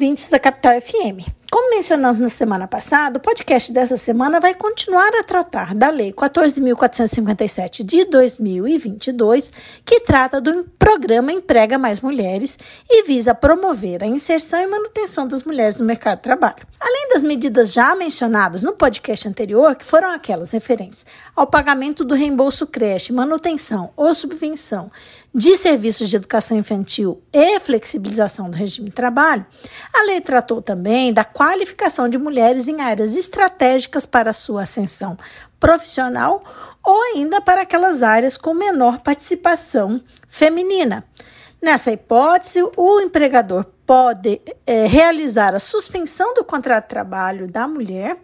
ouvintes da Capital FM. Como mencionamos na semana passada, o podcast dessa semana vai continuar a tratar da Lei 14.457 de 2022, que trata do programa Emprega Mais Mulheres e visa promover a inserção e manutenção das mulheres no mercado de trabalho. Além das medidas já mencionadas no podcast anterior, que foram aquelas referentes ao pagamento do reembolso creche, manutenção ou subvenção de serviços de educação infantil e flexibilização do regime de trabalho, a lei tratou também da qualificação de mulheres em áreas estratégicas para sua ascensão profissional ou ainda para aquelas áreas com menor participação feminina. Nessa hipótese, o empregador pode é, realizar a suspensão do contrato de trabalho da mulher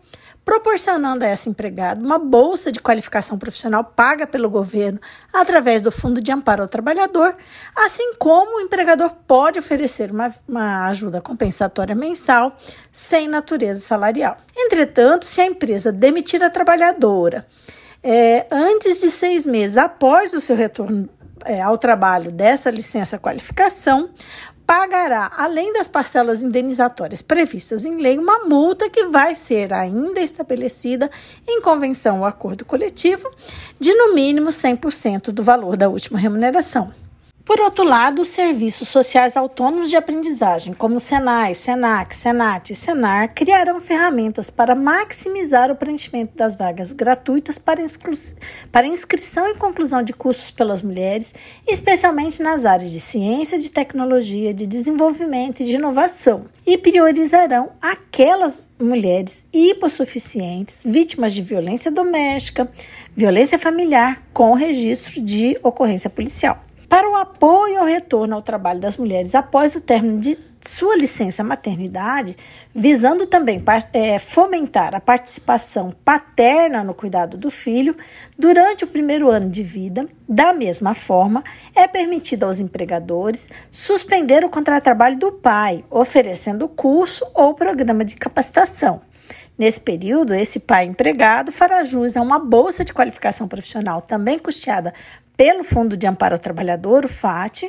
proporcionando a essa empregada uma bolsa de qualificação profissional paga pelo governo através do Fundo de Amparo ao Trabalhador, assim como o empregador pode oferecer uma, uma ajuda compensatória mensal sem natureza salarial. Entretanto, se a empresa demitir a trabalhadora é, antes de seis meses após o seu retorno é, ao trabalho dessa licença qualificação, pagará, além das parcelas indenizatórias previstas em lei, uma multa que vai ser ainda estabelecida em convenção ou acordo coletivo de no mínimo 100% do valor da última remuneração. Por outro lado, os serviços sociais autônomos de aprendizagem, como Senai, Senac, Senat e Senar, criarão ferramentas para maximizar o preenchimento das vagas gratuitas para, para inscrição e conclusão de cursos pelas mulheres, especialmente nas áreas de ciência, de tecnologia, de desenvolvimento e de inovação, e priorizarão aquelas mulheres hipossuficientes, vítimas de violência doméstica, violência familiar, com registro de ocorrência policial para o apoio ao retorno ao trabalho das mulheres após o término de sua licença maternidade, visando também é, fomentar a participação paterna no cuidado do filho durante o primeiro ano de vida. Da mesma forma, é permitido aos empregadores suspender o contrato de trabalho do pai, oferecendo curso ou programa de capacitação. Nesse período, esse pai empregado fará jus a uma bolsa de qualificação profissional também custeada pelo Fundo de Amparo ao Trabalhador, o FAT,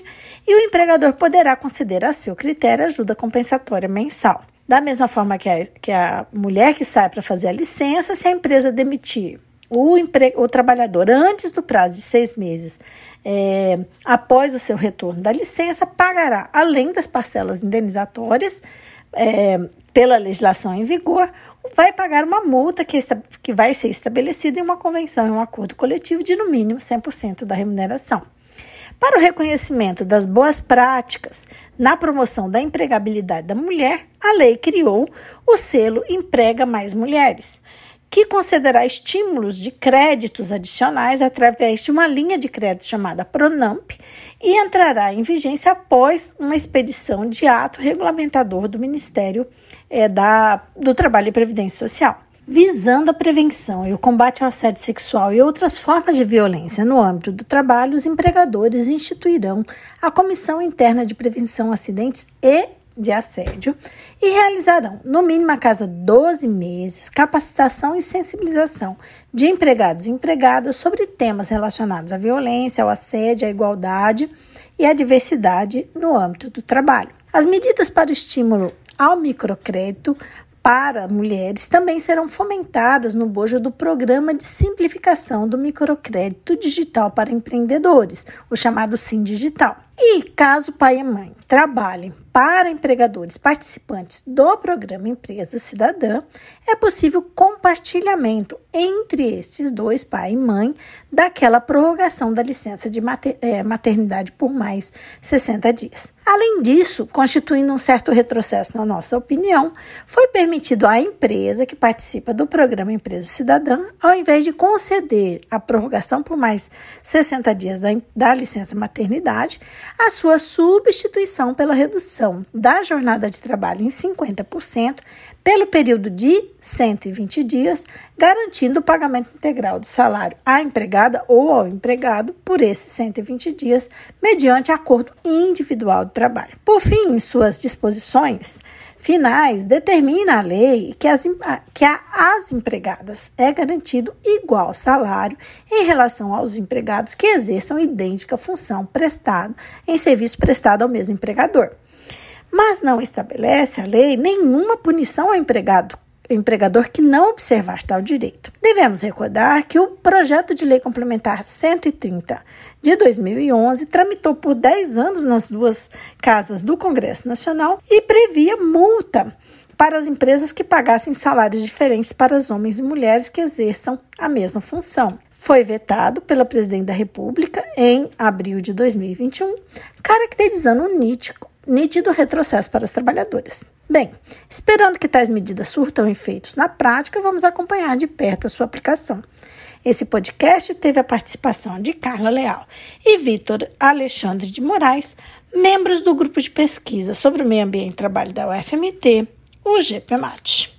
e o empregador poderá conceder a seu critério ajuda compensatória mensal. Da mesma forma que a, que a mulher que sai para fazer a licença, se a empresa demitir o, empre, o trabalhador antes do prazo de seis meses, é, após o seu retorno da licença, pagará, além das parcelas indenizatórias, é, pela legislação em vigor, vai pagar uma multa que, que vai ser estabelecida em uma convenção, em um acordo coletivo de no mínimo 100% da remuneração. Para o reconhecimento das boas práticas na promoção da empregabilidade da mulher, a lei criou o selo Emprega Mais Mulheres que concederá estímulos de créditos adicionais através de uma linha de crédito chamada Pronamp e entrará em vigência após uma expedição de ato regulamentador do Ministério é, da, do Trabalho e Previdência Social. Visando a prevenção e o combate ao assédio sexual e outras formas de violência no âmbito do trabalho, os empregadores instituirão a Comissão Interna de Prevenção a Acidentes e de assédio e realizarão, no mínimo a cada 12 meses, capacitação e sensibilização de empregados e empregadas sobre temas relacionados à violência, ao assédio, à igualdade e à diversidade no âmbito do trabalho. As medidas para o estímulo ao microcrédito para mulheres também serão fomentadas no bojo do Programa de Simplificação do Microcrédito Digital para Empreendedores, o chamado Sim Digital. E caso pai e mãe trabalhem para empregadores participantes do programa Empresa Cidadã, é possível compartilhamento entre estes dois, pai e mãe, daquela prorrogação da licença de é, maternidade por mais 60 dias. Além disso, constituindo um certo retrocesso na nossa opinião, foi permitido à empresa que participa do programa Empresa Cidadã, ao invés de conceder a prorrogação por mais 60 dias da, da licença maternidade, a sua substituição pela redução da jornada de trabalho em 50% pelo período de 120 dias, garantindo o pagamento integral do salário à empregada ou ao empregado por esses 120 dias, mediante acordo individual de trabalho. Por fim, em suas disposições, finais, determina a lei que, as, que a, as empregadas é garantido igual salário em relação aos empregados que exerçam idêntica função prestada em serviço prestado ao mesmo empregador. mas não estabelece a lei nenhuma punição ao empregado empregador que não observar tal direito. Devemos recordar que o projeto de lei complementar 130 de 2011 tramitou por 10 anos nas duas casas do Congresso Nacional e previa multa para as empresas que pagassem salários diferentes para os homens e mulheres que exerçam a mesma função. Foi vetado pela presidente da República em abril de 2021, caracterizando um nítido, nítido retrocesso para os trabalhadores. Bem, esperando que tais medidas surtam efeitos na prática, vamos acompanhar de perto a sua aplicação. Esse podcast teve a participação de Carla Leal e Vitor Alexandre de Moraes, membros do grupo de pesquisa sobre o meio ambiente e trabalho da UFMT, o GPMAT.